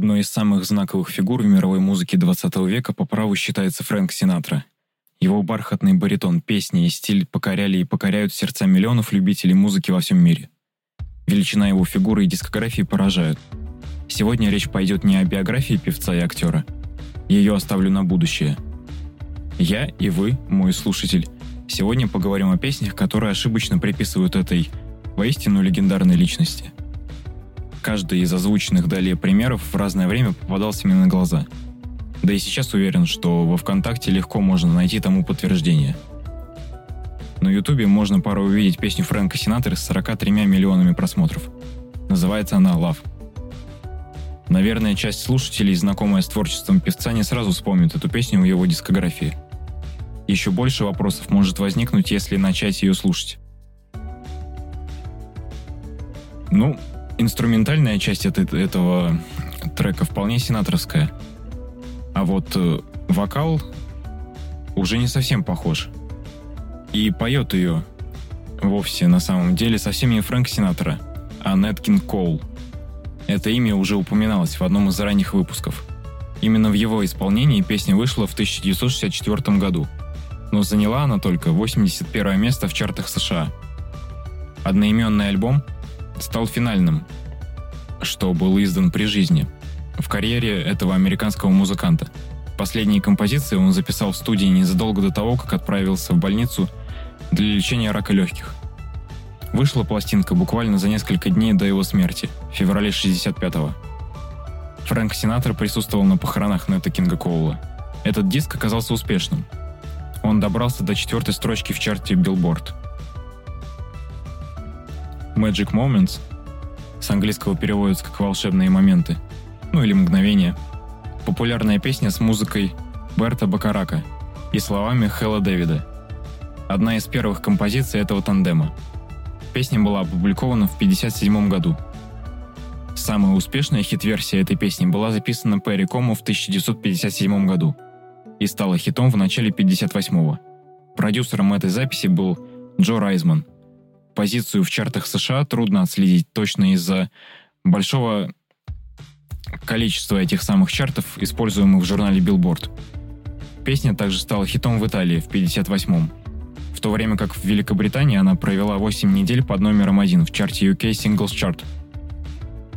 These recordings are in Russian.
Одной из самых знаковых фигур в мировой музыке 20 века по праву считается Фрэнк Синатра. Его бархатный баритон, песни и стиль покоряли и покоряют сердца миллионов любителей музыки во всем мире. Величина его фигуры и дискографии поражают. Сегодня речь пойдет не о биографии певца и актера. Ее оставлю на будущее. Я и вы, мой слушатель, сегодня поговорим о песнях, которые ошибочно приписывают этой воистину легендарной личности – Каждый из озвученных далее примеров в разное время попадался мне на глаза. Да и сейчас уверен, что во ВКонтакте легко можно найти тому подтверждение. На Ютубе можно порой увидеть песню Фрэнка Синатора с 43 миллионами просмотров. Называется она «Love». Наверное, часть слушателей, знакомая с творчеством певца, не сразу вспомнит эту песню в его дискографии. Еще больше вопросов может возникнуть, если начать ее слушать. Ну, инструментальная часть это, этого трека вполне сенаторская. А вот э, вокал уже не совсем похож. И поет ее вовсе на самом деле совсем не Фрэнк Синатора, а Неткин Коул. Это имя уже упоминалось в одном из ранних выпусков. Именно в его исполнении песня вышла в 1964 году, но заняла она только 81 место в чартах США. Одноименный альбом – стал финальным, что был издан при жизни в карьере этого американского музыканта. Последние композиции он записал в студии незадолго до того, как отправился в больницу для лечения рака легких. Вышла пластинка буквально за несколько дней до его смерти, в феврале 65-го. Фрэнк Синатор присутствовал на похоронах Нета Кинга Коула. Этот диск оказался успешным. Он добрался до четвертой строчки в чарте Billboard – Magic Moments с английского переводится как «волшебные моменты», ну или «мгновения». Популярная песня с музыкой Берта Бакарака и словами Хэлла Дэвида. Одна из первых композиций этого тандема. Песня была опубликована в 1957 году. Самая успешная хит-версия этой песни была записана Перри Кому в 1957 году и стала хитом в начале 1958 Продюсером этой записи был Джо Райзман – позицию в чартах США трудно отследить точно из-за большого количества этих самых чартов, используемых в журнале Billboard. Песня также стала хитом в Италии в 58-м, в то время как в Великобритании она провела 8 недель под номером один в чарте UK Singles Chart,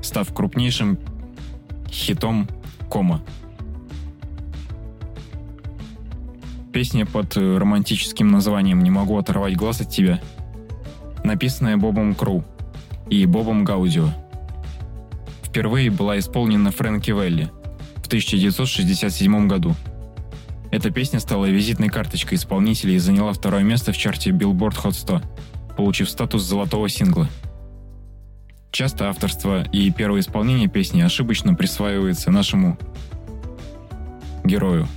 став крупнейшим хитом Кома. Песня под романтическим названием «Не могу оторвать глаз от тебя» написанная Бобом Кру и Бобом Гаудио. Впервые была исполнена Фрэнки Велли в 1967 году. Эта песня стала визитной карточкой исполнителя и заняла второе место в чарте Billboard Hot 100, получив статус золотого сингла. Часто авторство и первое исполнение песни ошибочно присваивается нашему герою.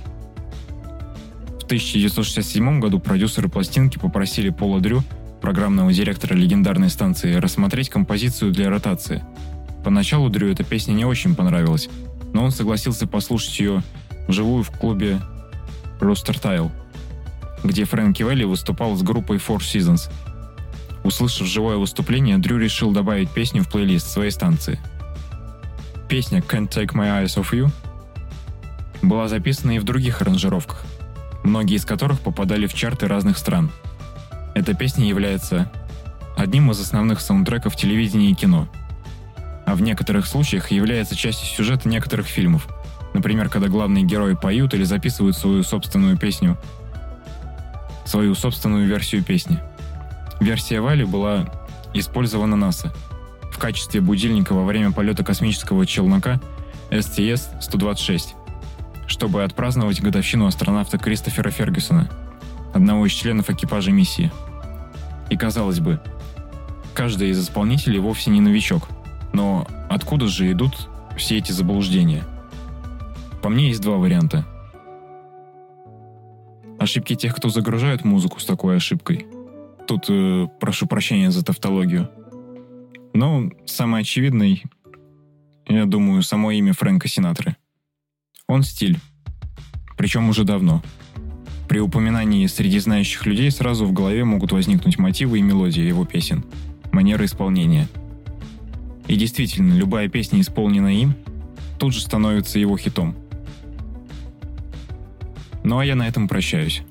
В 1967 году продюсеры пластинки попросили Пола Дрю программного директора легендарной станции, рассмотреть композицию для ротации. Поначалу Дрю эта песня не очень понравилась, но он согласился послушать ее вживую в клубе Rooster Tile, где Фрэнки Велли выступал с группой Four Seasons. Услышав живое выступление, Дрю решил добавить песню в плейлист своей станции. Песня «Can't Take My Eyes Off You» была записана и в других аранжировках, многие из которых попадали в чарты разных стран – эта песня является одним из основных саундтреков телевидения и кино, а в некоторых случаях является частью сюжета некоторых фильмов, например, когда главные герои поют или записывают свою собственную песню, свою собственную версию песни. Версия Вали была использована НАСА в качестве будильника во время полета космического челнока STS-126, чтобы отпраздновать годовщину астронавта Кристофера Фергюсона, одного из членов экипажа миссии – и казалось бы, каждый из исполнителей вовсе не новичок. Но откуда же идут все эти заблуждения? По мне есть два варианта. Ошибки тех, кто загружает музыку с такой ошибкой. Тут э, прошу прощения за тавтологию. Но самый очевидный, я думаю, само имя Фрэнка Синатры. Он стиль. Причем уже давно. При упоминании среди знающих людей сразу в голове могут возникнуть мотивы и мелодии его песен, манера исполнения. И действительно, любая песня, исполненная им, тут же становится его хитом. Ну а я на этом прощаюсь.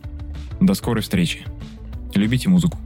До скорой встречи. Любите музыку.